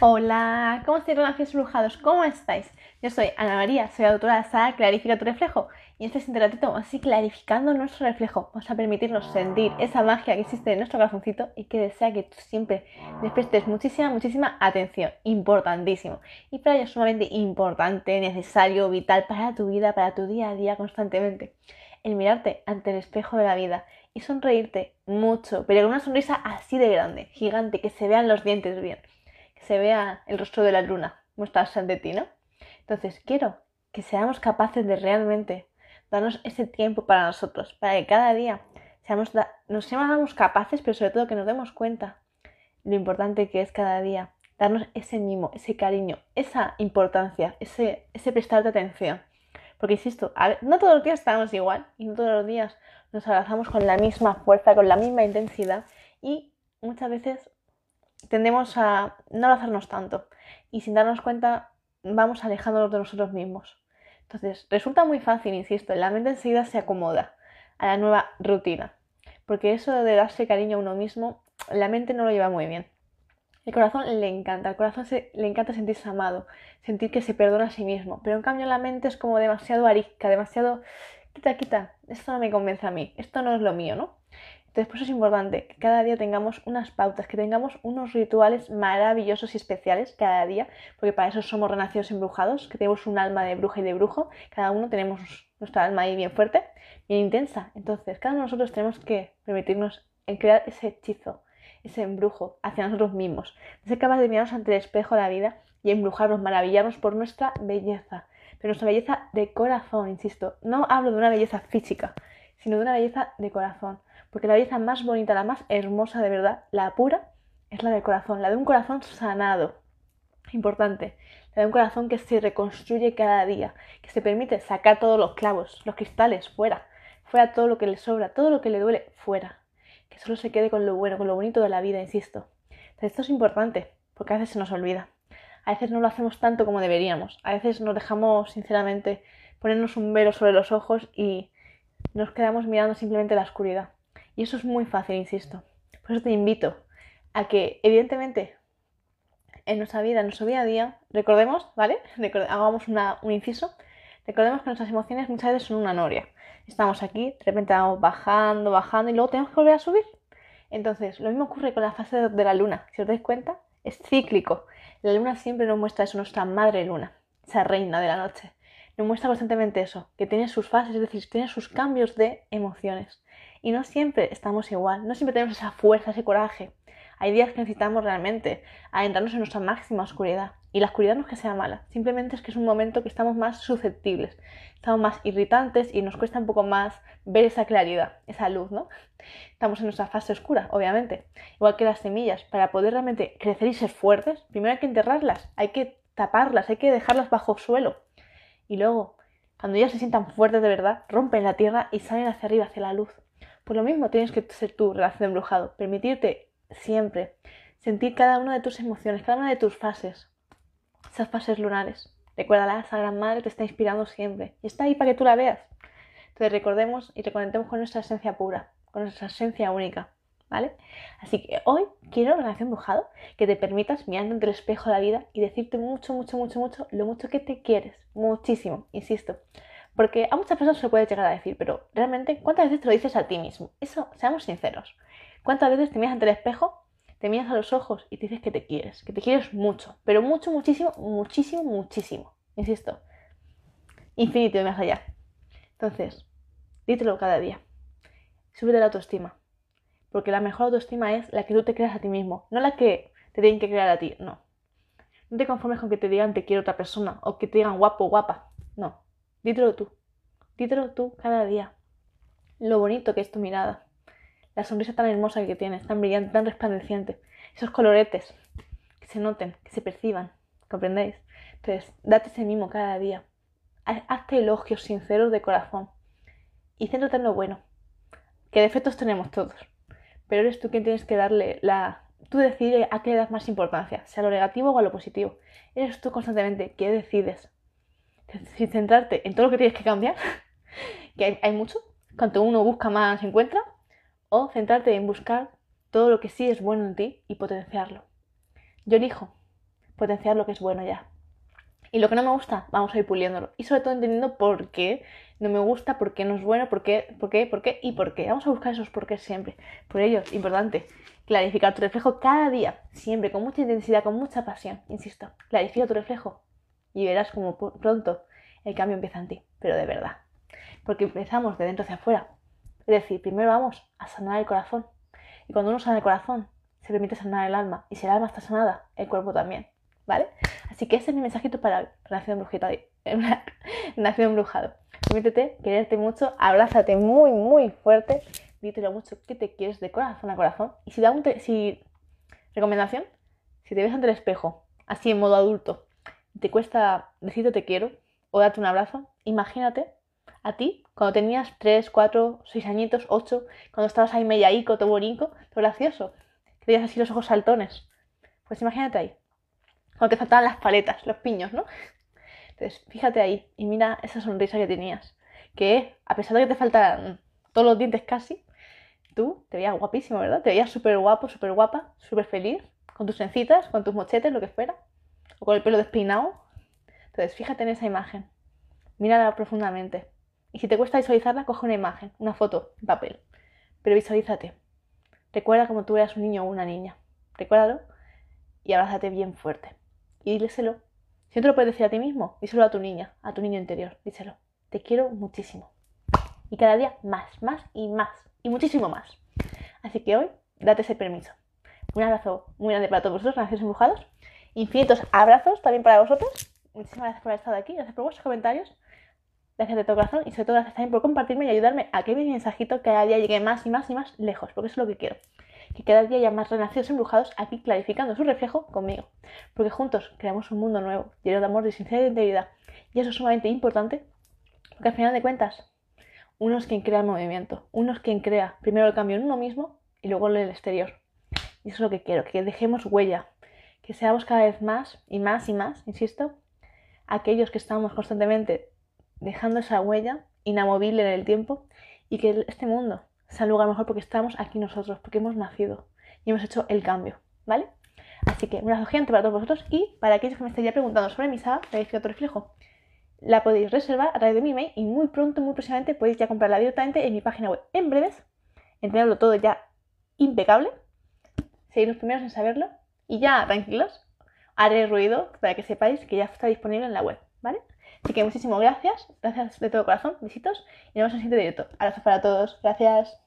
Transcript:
Hola, ¿cómo estáis, renacidos brujados? ¿Cómo estáis? Yo soy Ana María, soy autora de Sara Clarifica tu reflejo y este ratito así clarificando nuestro reflejo. Vamos a permitirnos sentir esa magia que existe en nuestro corazoncito y que desea que tú siempre les prestes muchísima, muchísima atención. Importantísimo. Y para ello es sumamente importante, necesario, vital para tu vida, para tu día a día constantemente. El mirarte ante el espejo de la vida y sonreírte mucho, pero con una sonrisa así de grande, gigante, que se vean los dientes bien se vea el rostro de la luna mostrarse ante ti, ¿no? Entonces, quiero que seamos capaces de realmente darnos ese tiempo para nosotros, para que cada día seamos, nos seamos capaces, pero sobre todo que nos demos cuenta lo importante que es cada día, darnos ese mimo, ese cariño, esa importancia, ese, ese prestarte atención. Porque insisto, no todos los días estamos igual y no todos los días nos abrazamos con la misma fuerza, con la misma intensidad y muchas veces tendemos a no hacernos tanto y sin darnos cuenta vamos alejándonos de nosotros mismos. Entonces, resulta muy fácil, insisto, la mente enseguida se acomoda a la nueva rutina, porque eso de darse cariño a uno mismo, la mente no lo lleva muy bien. El corazón le encanta, al corazón le encanta sentirse amado, sentir que se perdona a sí mismo, pero en cambio la mente es como demasiado arisca, demasiado quita, quita, esto no me convence a mí, esto no es lo mío, ¿no? Eso es importante que cada día tengamos unas pautas, que tengamos unos rituales maravillosos y especiales cada día, porque para eso somos renacidos embrujados, que tenemos un alma de bruja y de brujo, cada uno tenemos nuestra alma ahí bien fuerte, bien intensa. Entonces, cada uno de nosotros tenemos que permitirnos en crear ese hechizo, ese embrujo hacia nosotros mismos, ser capaz de mirarnos ante el espejo de la vida y embrujarnos, maravillarnos por nuestra belleza, pero nuestra belleza de corazón, insisto, no hablo de una belleza física, sino de una belleza de corazón porque la belleza más bonita, la más hermosa de verdad, la pura, es la del corazón, la de un corazón sanado. Importante, la de un corazón que se reconstruye cada día, que se permite sacar todos los clavos, los cristales fuera, fuera todo lo que le sobra, todo lo que le duele fuera, que solo se quede con lo bueno, con lo bonito de la vida, insisto. esto es importante, porque a veces se nos olvida. A veces no lo hacemos tanto como deberíamos. A veces nos dejamos, sinceramente, ponernos un velo sobre los ojos y nos quedamos mirando simplemente la oscuridad. Y eso es muy fácil, insisto. Por eso te invito a que, evidentemente, en nuestra vida, en nuestro día a día, recordemos, ¿vale? hagamos un inciso. Recordemos que nuestras emociones muchas veces son una noria. Estamos aquí, de repente vamos bajando, bajando y luego tenemos que volver a subir. Entonces, lo mismo ocurre con la fase de la luna. Si os dais cuenta, es cíclico. La luna siempre nos muestra eso, nuestra madre luna, esa reina de la noche. Nos muestra constantemente eso, que tiene sus fases, es decir, tiene sus cambios de emociones. Y no siempre estamos igual, no siempre tenemos esa fuerza, ese coraje. Hay días que necesitamos realmente adentrarnos en nuestra máxima oscuridad. Y la oscuridad no es que sea mala, simplemente es que es un momento que estamos más susceptibles, estamos más irritantes y nos cuesta un poco más ver esa claridad, esa luz, ¿no? Estamos en nuestra fase oscura, obviamente. Igual que las semillas, para poder realmente crecer y ser fuertes, primero hay que enterrarlas, hay que taparlas, hay que dejarlas bajo suelo. Y luego, cuando ya se sientan fuertes de verdad, rompen la tierra y salen hacia arriba, hacia la luz. Pues lo mismo tienes que ser tu relación embrujado, permitirte siempre sentir cada una de tus emociones, cada una de tus fases, esas fases lunares. Recuérdala, esa gran madre te está inspirando siempre y está ahí para que tú la veas. Entonces recordemos y reconectemos con nuestra esencia pura, con nuestra esencia única, ¿vale? Así que hoy quiero relación embrujado que te permitas mirando entre el espejo de la vida y decirte mucho, mucho, mucho, mucho lo mucho que te quieres, muchísimo, insisto. Porque a muchas personas se puede llegar a decir, pero realmente, ¿cuántas veces te lo dices a ti mismo? Eso, seamos sinceros. ¿Cuántas veces te miras ante el espejo, te miras a los ojos y te dices que te quieres? Que te quieres mucho, pero mucho, muchísimo, muchísimo, muchísimo. Insisto, infinito y más allá. Entonces, dítelo cada día. Súbete la autoestima. Porque la mejor autoestima es la que tú te creas a ti mismo, no la que te tienen que crear a ti, no. No te conformes con que te digan te quiero otra persona o que te digan guapo, guapa. No. Dítelo tú. Dítelo tú cada día. Lo bonito que es tu mirada. La sonrisa tan hermosa que tienes, tan brillante, tan resplandeciente. Esos coloretes que se noten, que se perciban. ¿Comprendéis? Entonces, date ese mimo cada día. Hazte elogios sinceros de corazón. Y céntrate en lo bueno. Que defectos tenemos todos. Pero eres tú quien tienes que darle la. Tú decides a qué le das más importancia, sea lo negativo o a lo positivo. Eres tú constantemente que decides sin centrarte en todo lo que tienes que cambiar, que hay, mucho, cuanto uno busca más encuentra, o centrarte en buscar todo lo que sí es bueno en ti y potenciarlo. Yo elijo potenciar lo que es bueno ya. Y lo que no me gusta, vamos a ir puliéndolo. Y sobre todo entendiendo por qué no me gusta, por qué no es bueno, por qué, por qué, por qué y por qué. Vamos a buscar esos por qué siempre. Por ello, importante, clarificar tu reflejo cada día, siempre, con mucha intensidad, con mucha pasión. Insisto, clarifica tu reflejo y verás como pronto el cambio empieza en ti, pero de verdad. Porque empezamos de dentro hacia afuera. Es decir, primero vamos a sanar el corazón. Y cuando uno sana el corazón, se permite sanar el alma. Y si el alma está sanada, el cuerpo también. ¿vale? Así que ese es mi mensajito para Nación Brujita, Nación Embrujado. Permítete quererte mucho, abrázate muy, muy fuerte, dítelo mucho que te quieres de corazón a corazón. Y si da un si recomendación, si te ves ante el espejo, así en modo adulto, te cuesta decirte te quiero o darte un abrazo, imagínate a ti cuando tenías 3, 4, 6 añitos, 8, cuando estabas ahí mellaico, todo bonito, todo gracioso, que tenías así los ojos saltones. Pues imagínate ahí, cuando te faltaban las paletas, los piños, ¿no? Entonces, fíjate ahí y mira esa sonrisa que tenías. Que a pesar de que te faltan todos los dientes casi, tú te veías guapísimo, ¿verdad? Te veías súper guapo, súper guapa, súper feliz, con tus sencitas, con tus mochetes, lo que fuera, o con el pelo despeinado. Entonces, fíjate en esa imagen, mírala profundamente. Y si te cuesta visualizarla, coge una imagen, una foto, en papel. Pero visualízate. Recuerda como tú eras un niño o una niña. Recuérdalo y abrázate bien fuerte y díselo. Si no te lo puedes decir a ti mismo, díselo a tu niña, a tu niño interior, díselo. Te quiero muchísimo. Y cada día más, más y más. Y muchísimo más. Así que hoy, date ese permiso. Un abrazo muy grande para todos vosotros, nacidos embrujados. Infinitos abrazos también para vosotros. Muchísimas gracias por haber estado aquí, gracias por vuestros comentarios. Gracias de todo corazón y sobre todo gracias también por compartirme y ayudarme a que mi mensajito cada día llegue más y más y más lejos, porque eso es lo que quiero que cada día haya más renacidos embrujados aquí clarificando su reflejo conmigo, porque juntos creamos un mundo nuevo, lleno de amor, de sinceridad y integridad. Y eso es sumamente importante, porque al final de cuentas, uno es quien crea el movimiento, uno es quien crea primero el cambio en uno mismo y luego en el exterior. Y eso es lo que quiero, que dejemos huella, que seamos cada vez más y más y más, insisto, aquellos que estamos constantemente dejando esa huella inamovible en el tiempo y que este mundo sea lugar mejor porque estamos aquí nosotros, porque hemos nacido y hemos hecho el cambio, ¿vale? Así que un abrazo gigante para todos vosotros y para aquellos que me estéis ya preguntando sobre mi saga de tu reflejo, la podéis reservar a través de mi email y muy pronto, muy próximamente podéis ya comprarla directamente en mi página web. En breves, en tenerlo todo ya impecable, seréis los primeros en saberlo y ya tranquilos, haré ruido para que sepáis que ya está disponible en la web, ¿vale? Así que muchísimas gracias, gracias de todo corazón, besitos y nos vemos en el siguiente directo. Abrazos para todos, gracias.